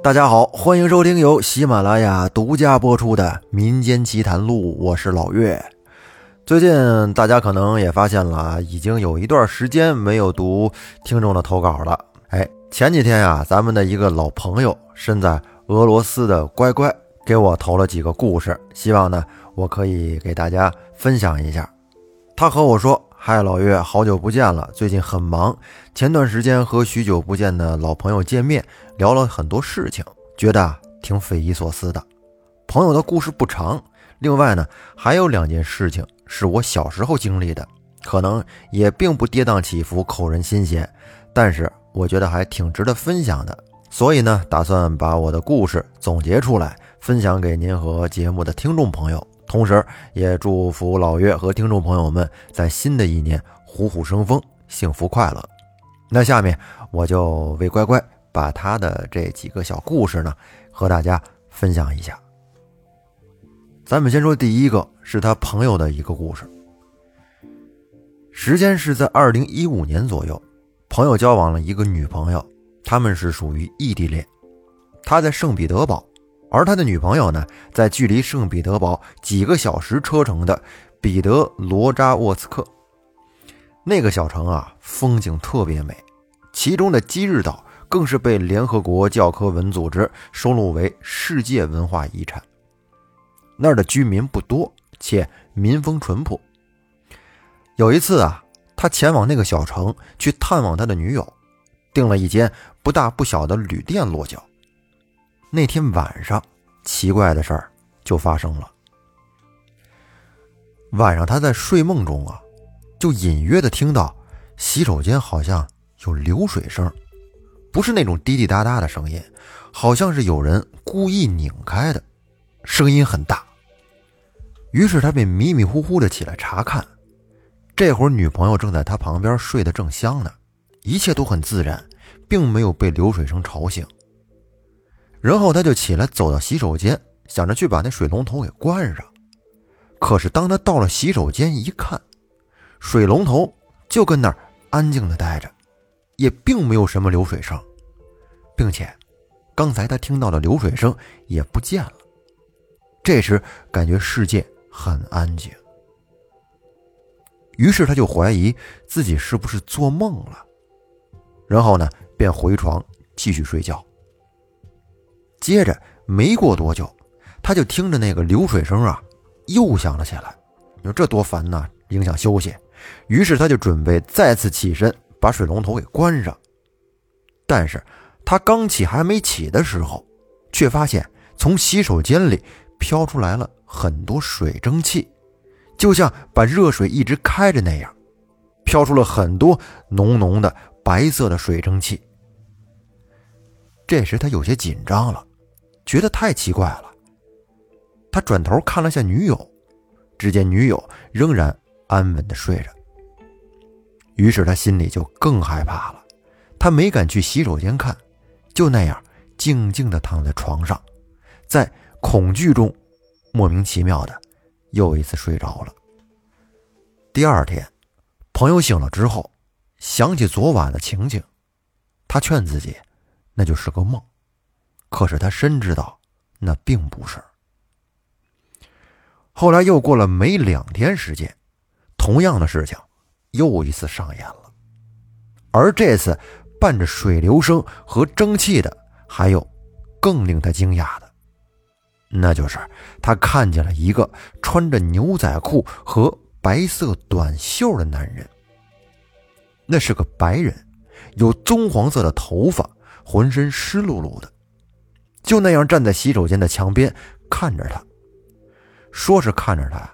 大家好，欢迎收听由喜马拉雅独家播出的《民间奇谈录》，我是老岳。最近大家可能也发现了，已经有一段时间没有读听众的投稿了。哎，前几天呀，咱们的一个老朋友，身在俄罗斯的乖乖，给我投了几个故事，希望呢，我可以给大家分享一下。他和我说。嗨，老岳，好久不见了，最近很忙。前段时间和许久不见的老朋友见面，聊了很多事情，觉得挺匪夷所思的。朋友的故事不长，另外呢，还有两件事情是我小时候经历的，可能也并不跌宕起伏、扣人心弦，但是我觉得还挺值得分享的。所以呢，打算把我的故事总结出来，分享给您和节目的听众朋友。同时，也祝福老岳和听众朋友们在新的一年虎虎生风、幸福快乐。那下面我就为乖乖把他的这几个小故事呢，和大家分享一下。咱们先说第一个，是他朋友的一个故事。时间是在二零一五年左右，朋友交往了一个女朋友，他们是属于异地恋，他在圣彼得堡。而他的女朋友呢，在距离圣彼得堡几个小时车程的彼得罗扎沃茨克那个小城啊，风景特别美，其中的基日岛更是被联合国教科文组织收录为世界文化遗产。那儿的居民不多，且民风淳朴。有一次啊，他前往那个小城去探望他的女友，订了一间不大不小的旅店落脚。那天晚上，奇怪的事儿就发生了。晚上他在睡梦中啊，就隐约的听到洗手间好像有流水声，不是那种滴滴答答的声音，好像是有人故意拧开的，声音很大。于是他便迷迷糊糊的起来查看，这会儿女朋友正在他旁边睡得正香呢，一切都很自然，并没有被流水声吵醒。然后他就起来走到洗手间，想着去把那水龙头给关上。可是当他到了洗手间一看，水龙头就跟那儿安静的待着，也并没有什么流水声，并且刚才他听到的流水声也不见了。这时感觉世界很安静，于是他就怀疑自己是不是做梦了，然后呢便回床继续睡觉。接着没过多久，他就听着那个流水声啊，又响了起来。你说这多烦呐，影响休息。于是他就准备再次起身把水龙头给关上。但是他刚起还没起的时候，却发现从洗手间里飘出来了很多水蒸气，就像把热水一直开着那样，飘出了很多浓浓的白色的水蒸气。这时他有些紧张了。觉得太奇怪了，他转头看了下女友，只见女友仍然安稳的睡着。于是他心里就更害怕了，他没敢去洗手间看，就那样静静的躺在床上，在恐惧中，莫名其妙的又一次睡着了。第二天，朋友醒了之后，想起昨晚的情景，他劝自己，那就是个梦。可是他深知道，那并不是。后来又过了没两天时间，同样的事情又一次上演了，而这次伴着水流声和蒸汽的，还有更令他惊讶的，那就是他看见了一个穿着牛仔裤和白色短袖的男人。那是个白人，有棕黄色的头发，浑身湿漉漉的。就那样站在洗手间的墙边看着他，说是看着他，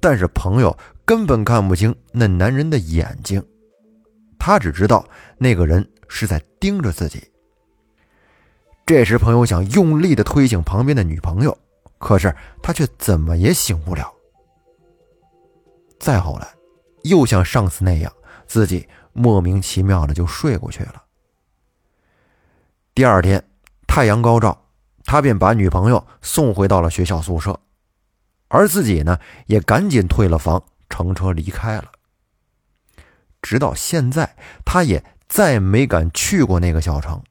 但是朋友根本看不清那男人的眼睛，他只知道那个人是在盯着自己。这时，朋友想用力的推醒旁边的女朋友，可是他却怎么也醒不了。再后来，又像上次那样，自己。莫名其妙的就睡过去了。第二天，太阳高照。他便把女朋友送回到了学校宿舍，而自己呢，也赶紧退了房，乘车离开了。直到现在，他也再没敢去过那个小城，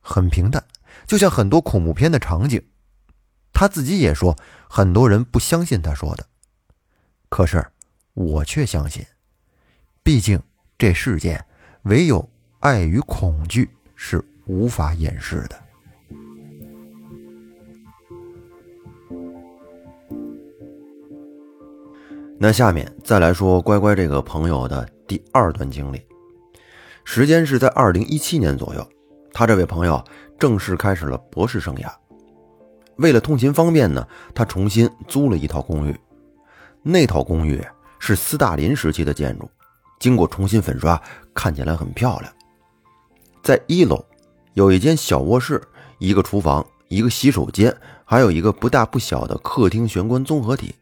很平淡，就像很多恐怖片的场景。他自己也说，很多人不相信他说的，可是我却相信。毕竟这世间唯有爱与恐惧是无法掩饰的。那下面再来说乖乖这个朋友的第二段经历，时间是在二零一七年左右，他这位朋友正式开始了博士生涯。为了通勤方便呢，他重新租了一套公寓。那套公寓是斯大林时期的建筑，经过重新粉刷，看起来很漂亮。在一楼有一间小卧室、一个厨房、一个洗手间，还有一个不大不小的客厅玄关综合体。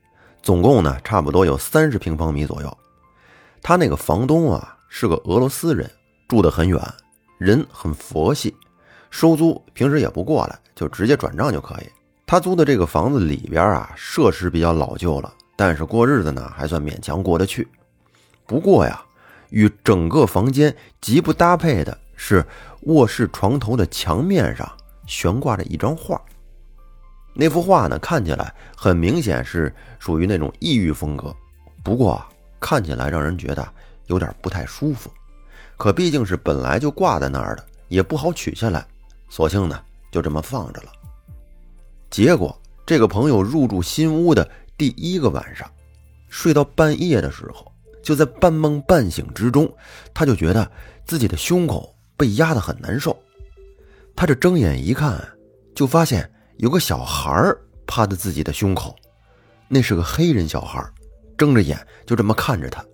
总共呢，差不多有三十平方米左右。他那个房东啊是个俄罗斯人，住得很远，人很佛系，收租平时也不过来，就直接转账就可以。他租的这个房子里边啊，设施比较老旧了，但是过日子呢还算勉强过得去。不过呀，与整个房间极不搭配的是，卧室床头的墙面上悬挂着一张画。那幅画呢，看起来很明显是属于那种异域风格，不过看起来让人觉得有点不太舒服。可毕竟是本来就挂在那儿的，也不好取下来，索性呢就这么放着了。结果这个朋友入住新屋的第一个晚上，睡到半夜的时候，就在半梦半醒之中，他就觉得自己的胸口被压得很难受。他这睁眼一看，就发现。有个小孩趴在自己的胸口，那是个黑人小孩，睁着眼就这么看着他。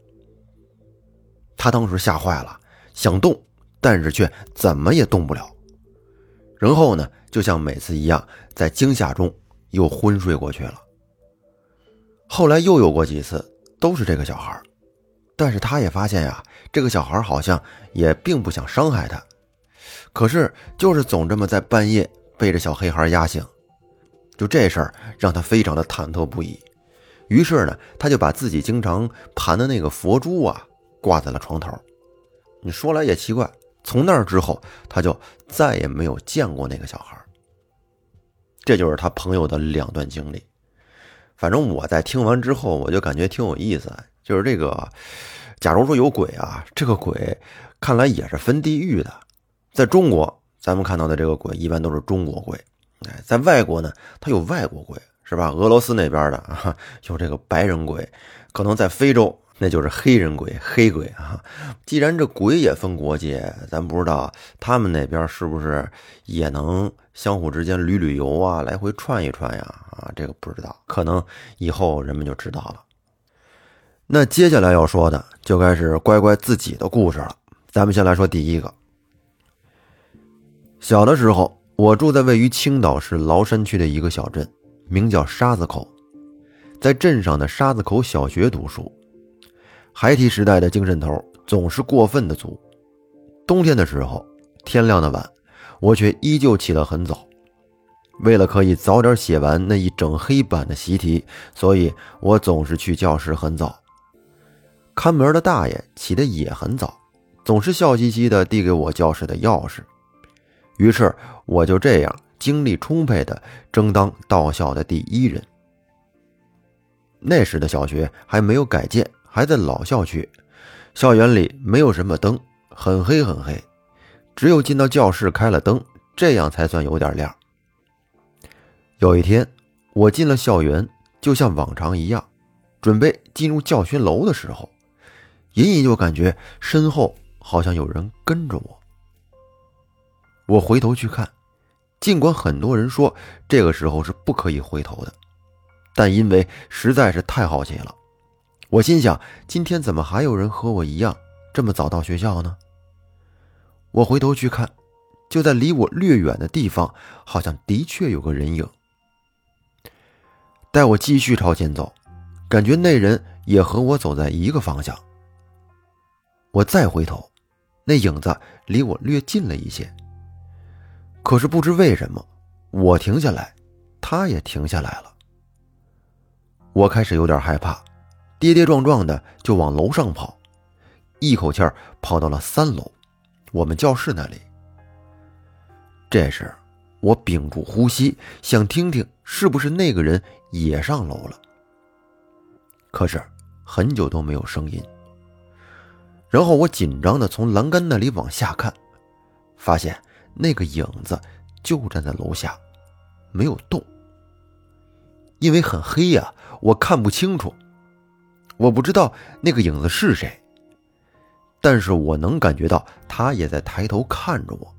他当时吓坏了，想动，但是却怎么也动不了。然后呢，就像每次一样，在惊吓中又昏睡过去了。后来又有过几次，都是这个小孩，但是他也发现呀，这个小孩好像也并不想伤害他，可是就是总这么在半夜被这小黑孩压醒。就这事儿让他非常的忐忑不已，于是呢，他就把自己经常盘的那个佛珠啊挂在了床头。你说来也奇怪，从那儿之后，他就再也没有见过那个小孩。这就是他朋友的两段经历。反正我在听完之后，我就感觉挺有意思。就是这个，假如说有鬼啊，这个鬼看来也是分地域的。在中国，咱们看到的这个鬼一般都是中国鬼。在外国呢，它有外国鬼，是吧？俄罗斯那边的啊，有这个白人鬼，可能在非洲那就是黑人鬼、黑鬼啊。既然这鬼也分国界，咱不知道他们那边是不是也能相互之间旅旅游啊，来回串一串呀？啊，这个不知道，可能以后人们就知道了。那接下来要说的就该是乖乖自己的故事了。咱们先来说第一个，小的时候。我住在位于青岛市崂山区的一个小镇，名叫沙子口，在镇上的沙子口小学读书。孩提时代的精神头总是过分的足。冬天的时候，天亮的晚，我却依旧起得很早。为了可以早点写完那一整黑板的习题，所以我总是去教室很早。看门的大爷起得也很早，总是笑嘻嘻地递给我教室的钥匙。于是我就这样精力充沛地争当到校的第一人。那时的小学还没有改建，还在老校区，校园里没有什么灯，很黑很黑，只有进到教室开了灯，这样才算有点亮。有一天，我进了校园，就像往常一样，准备进入教学楼的时候，隐隐就感觉身后好像有人跟着我。我回头去看，尽管很多人说这个时候是不可以回头的，但因为实在是太好奇了，我心想：今天怎么还有人和我一样这么早到学校呢？我回头去看，就在离我略远的地方，好像的确有个人影。待我继续朝前走，感觉那人也和我走在一个方向。我再回头，那影子离我略近了一些。可是不知为什么，我停下来，他也停下来了。我开始有点害怕，跌跌撞撞的就往楼上跑，一口气跑到了三楼，我们教室那里。这时，我屏住呼吸，想听听是不是那个人也上楼了。可是很久都没有声音。然后我紧张的从栏杆那里往下看，发现那个影子就站在楼下，没有动。因为很黑呀，我看不清楚。我不知道那个影子是谁，但是我能感觉到他也在抬头看着我。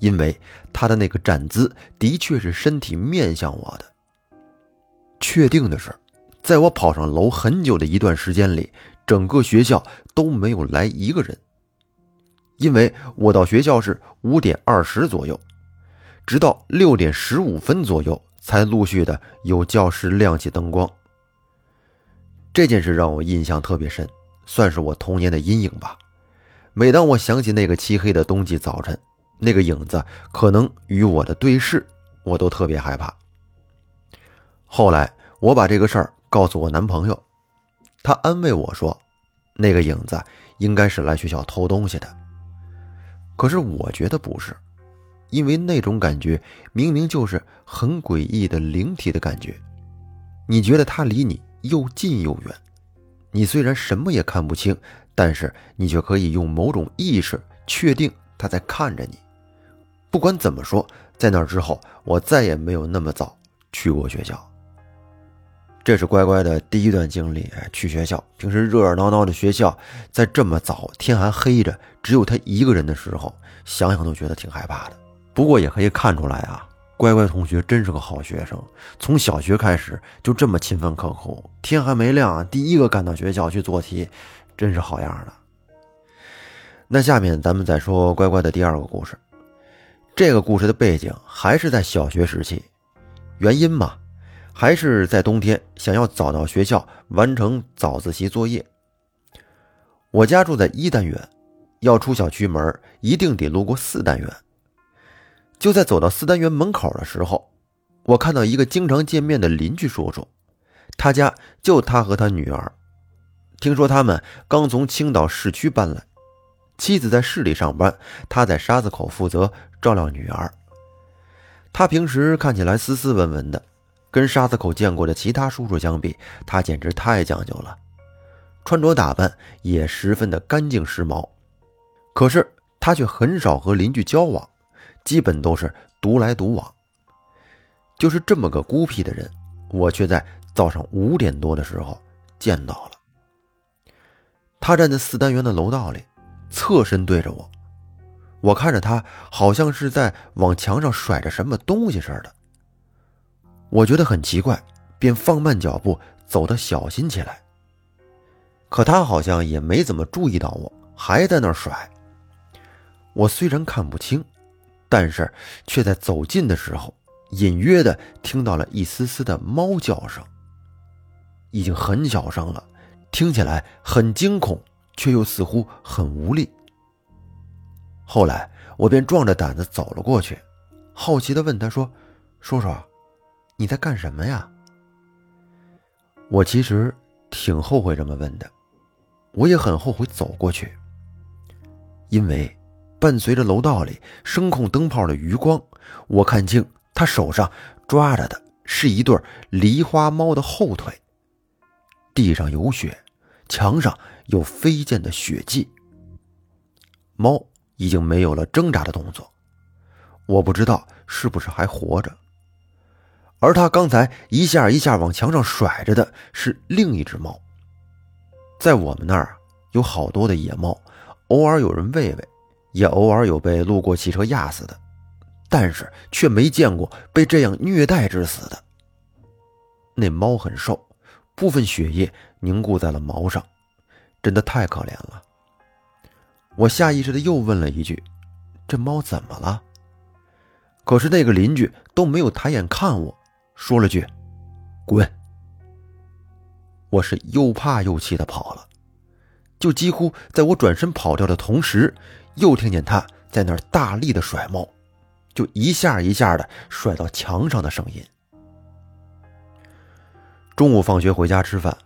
因为他的那个站姿的确是身体面向我的。确定的是，在我跑上楼很久的一段时间里，整个学校都没有来一个人。因为我到学校是五点二十左右，直到六点十五分左右才陆续的有教室亮起灯光。这件事让我印象特别深，算是我童年的阴影吧。每当我想起那个漆黑的冬季早晨，那个影子可能与我的对视，我都特别害怕。后来我把这个事儿告诉我男朋友，他安慰我说，那个影子应该是来学校偷东西的。可是我觉得不是，因为那种感觉明明就是很诡异的灵体的感觉，你觉得他离你？又近又远，你虽然什么也看不清，但是你却可以用某种意识确定他在看着你。不管怎么说，在那之后，我再也没有那么早去过学校。这是乖乖的第一段经历，去学校。平时热热闹闹的学校，在这么早天还黑着，只有他一个人的时候，想想都觉得挺害怕的。不过也可以看出来啊。乖乖同学真是个好学生，从小学开始就这么勤奋刻苦，天还没亮第一个赶到学校去做题，真是好样的。那下面咱们再说乖乖的第二个故事，这个故事的背景还是在小学时期，原因嘛，还是在冬天想要早到学校完成早自习作业。我家住在一单元，要出小区门一定得路过四单元。就在走到四单元门口的时候，我看到一个经常见面的邻居叔叔，他家就他和他女儿。听说他们刚从青岛市区搬来，妻子在市里上班，他在沙子口负责照料女儿。他平时看起来斯斯文文的，跟沙子口见过的其他叔叔相比，他简直太讲究了，穿着打扮也十分的干净时髦。可是他却很少和邻居交往。基本都是独来独往，就是这么个孤僻的人，我却在早上五点多的时候见到了。他站在四单元的楼道里，侧身对着我，我看着他，好像是在往墙上甩着什么东西似的。我觉得很奇怪，便放慢脚步，走得小心起来。可他好像也没怎么注意到我，还在那甩。我虽然看不清。但是却在走近的时候，隐约的听到了一丝丝的猫叫声。已经很小声了，听起来很惊恐，却又似乎很无力。后来我便壮着胆子走了过去，好奇的问他说：“叔叔，你在干什么呀？”我其实挺后悔这么问的，我也很后悔走过去，因为。伴随着楼道里声控灯泡的余光，我看清他手上抓着的是一对狸花猫的后腿。地上有血，墙上有飞溅的血迹。猫已经没有了挣扎的动作，我不知道是不是还活着。而他刚才一下一下往墙上甩着的是另一只猫。在我们那儿有好多的野猫，偶尔有人喂喂。也偶尔有被路过汽车压死的，但是却没见过被这样虐待致死的。那猫很瘦，部分血液凝固在了毛上，真的太可怜了。我下意识的又问了一句：“这猫怎么了？”可是那个邻居都没有抬眼看我，说了句：“滚。”我是又怕又气的跑了，就几乎在我转身跑掉的同时。又听见他在那儿大力的甩猫，就一下一下的甩到墙上的声音。中午放学回家吃饭，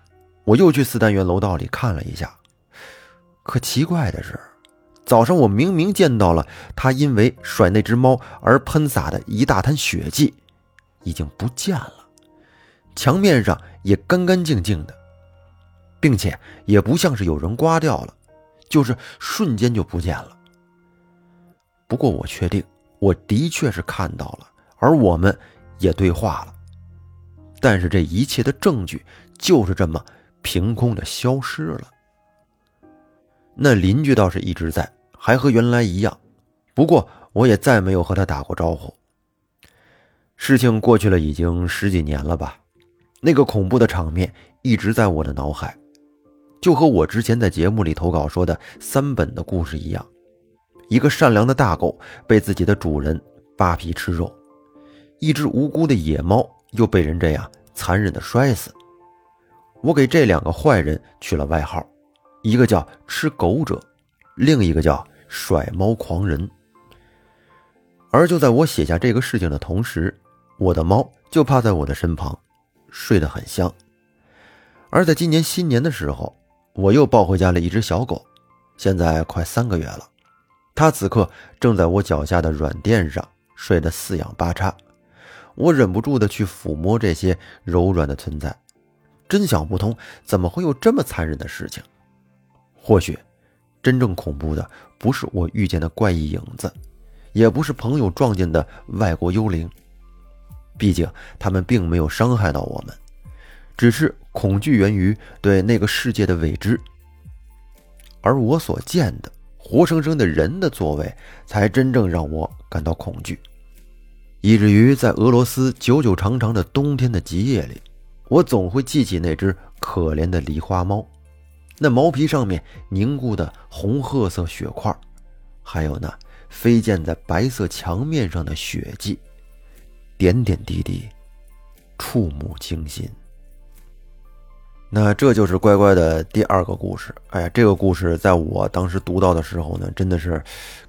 我又去四单元楼道里看了一下，可奇怪的是，早上我明明见到了他因为甩那只猫而喷洒的一大滩血迹，已经不见了，墙面上也干干净净的，并且也不像是有人刮掉了，就是瞬间就不见了。不过我确定，我的确是看到了，而我们也对话了，但是这一切的证据就是这么凭空的消失了。那邻居倒是一直在。还和原来一样，不过我也再没有和他打过招呼。事情过去了已经十几年了吧，那个恐怖的场面一直在我的脑海，就和我之前在节目里投稿说的三本的故事一样，一个善良的大狗被自己的主人扒皮吃肉，一只无辜的野猫又被人这样残忍的摔死。我给这两个坏人取了外号，一个叫吃狗者，另一个叫。甩猫狂人。而就在我写下这个事情的同时，我的猫就趴在我的身旁，睡得很香。而在今年新年的时候，我又抱回家了一只小狗，现在快三个月了。它此刻正在我脚下的软垫上睡得四仰八叉，我忍不住的去抚摸这些柔软的存在，真想不通怎么会有这么残忍的事情。或许。真正恐怖的不是我遇见的怪异影子，也不是朋友撞见的外国幽灵。毕竟他们并没有伤害到我们，只是恐惧源于对那个世界的未知。而我所见的活生生的人的座位，才真正让我感到恐惧，以至于在俄罗斯久久长长的冬天的极夜里，我总会记起那只可怜的狸花猫。那毛皮上面凝固的红褐色血块，还有那飞溅在白色墙面上的血迹，点点滴滴，触目惊心。那这就是乖乖的第二个故事。哎呀，这个故事在我当时读到的时候呢，真的是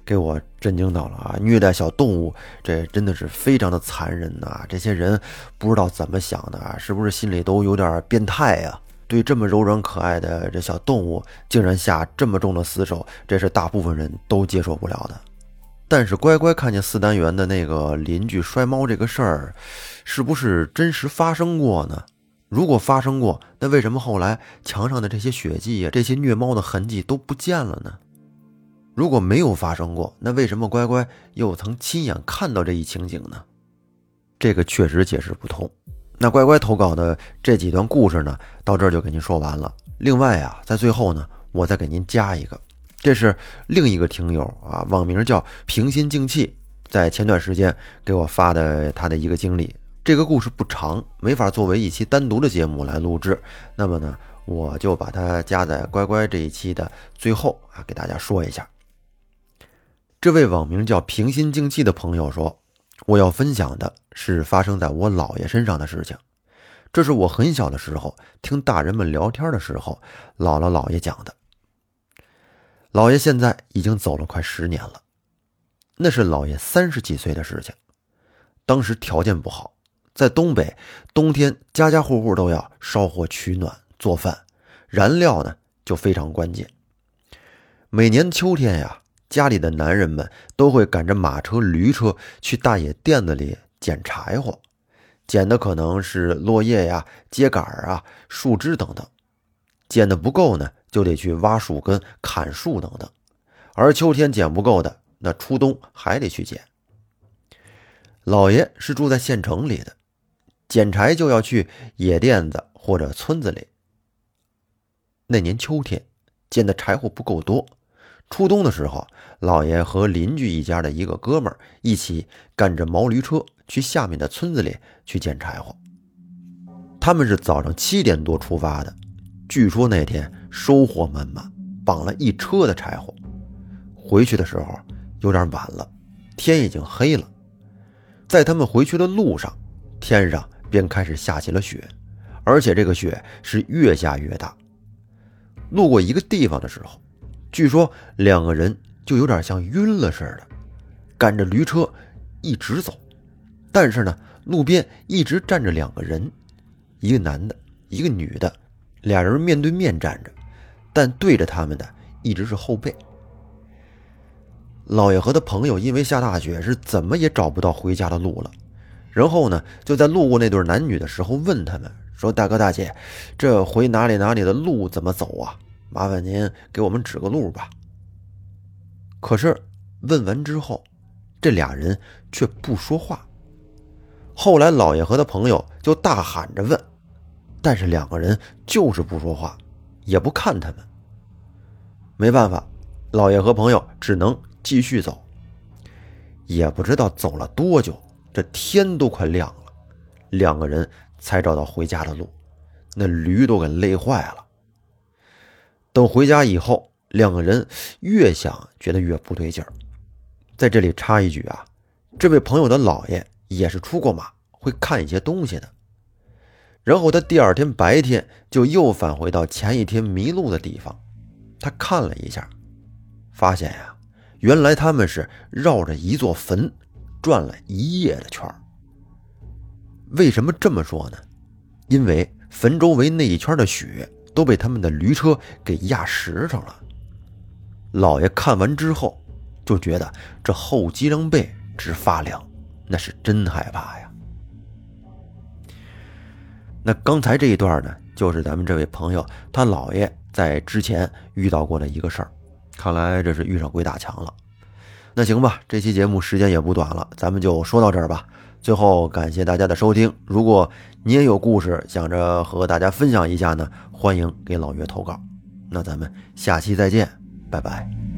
给我震惊到了啊！虐待小动物，这真的是非常的残忍呐！这些人不知道怎么想的啊，是不是心里都有点变态呀？对这么柔软可爱的这小动物，竟然下这么重的死手，这是大部分人都接受不了的。但是乖乖看见四单元的那个邻居摔猫这个事儿，是不是真实发生过呢？如果发生过，那为什么后来墙上的这些血迹呀，这些虐猫的痕迹都不见了呢？如果没有发生过，那为什么乖乖又曾亲眼看到这一情景呢？这个确实解释不通。那乖乖投稿的这几段故事呢，到这儿就给您说完了。另外啊，在最后呢，我再给您加一个，这是另一个听友啊，网名叫平心静气，在前段时间给我发的他的一个经历。这个故事不长，没法作为一期单独的节目来录制。那么呢，我就把它加在乖乖这一期的最后啊，给大家说一下。这位网名叫平心静气的朋友说。我要分享的是发生在我姥爷身上的事情。这是我很小的时候听大人们聊天的时候，姥姥姥爷讲的。姥爷现在已经走了快十年了，那是姥爷三十几岁的事情。当时条件不好，在东北，冬天家家户户都要烧火取暖做饭，燃料呢就非常关键。每年秋天呀。家里的男人们都会赶着马车、驴车去大野店子里捡柴火，捡的可能是落叶呀、秸秆啊、树枝等等。捡的不够呢，就得去挖树根、砍树等等。而秋天捡不够的，那初冬还得去捡。老爷是住在县城里的，捡柴就要去野店子或者村子里。那年秋天，捡的柴火不够多。初冬的时候，老爷和邻居一家的一个哥们儿一起赶着毛驴车去下面的村子里去捡柴火。他们是早上七点多出发的，据说那天收获满满，绑了一车的柴火。回去的时候有点晚了，天已经黑了。在他们回去的路上，天上便开始下起了雪，而且这个雪是越下越大。路过一个地方的时候。据说两个人就有点像晕了似的，赶着驴车一直走，但是呢，路边一直站着两个人，一个男的，一个女的，俩人面对面站着，但对着他们的一直是后背。老爷和他朋友因为下大雪，是怎么也找不到回家的路了。然后呢，就在路过那对男女的时候，问他们说：“大哥大姐，这回哪里哪里的路怎么走啊？麻烦您给我们指个路吧。”可是问完之后，这俩人却不说话。后来老爷和他朋友就大喊着问，但是两个人就是不说话，也不看他们。没办法，老爷和朋友只能。继续走，也不知道走了多久，这天都快亮了，两个人才找到回家的路，那驴都给累坏了。等回家以后，两个人越想觉得越不对劲儿。在这里插一句啊，这位朋友的姥爷也是出过马，会看一些东西的。然后他第二天白天就又返回到前一天迷路的地方，他看了一下，发现呀。原来他们是绕着一座坟转了一夜的圈为什么这么说呢？因为坟周围那一圈的雪都被他们的驴车给压实上了。老爷看完之后就觉得这后脊梁背直发凉，那是真害怕呀。那刚才这一段呢，就是咱们这位朋友他姥爷在之前遇到过的一个事儿。看来这是遇上鬼打墙了，那行吧，这期节目时间也不短了，咱们就说到这儿吧。最后感谢大家的收听，如果你也有故事想着和大家分享一下呢，欢迎给老岳投稿。那咱们下期再见，拜拜。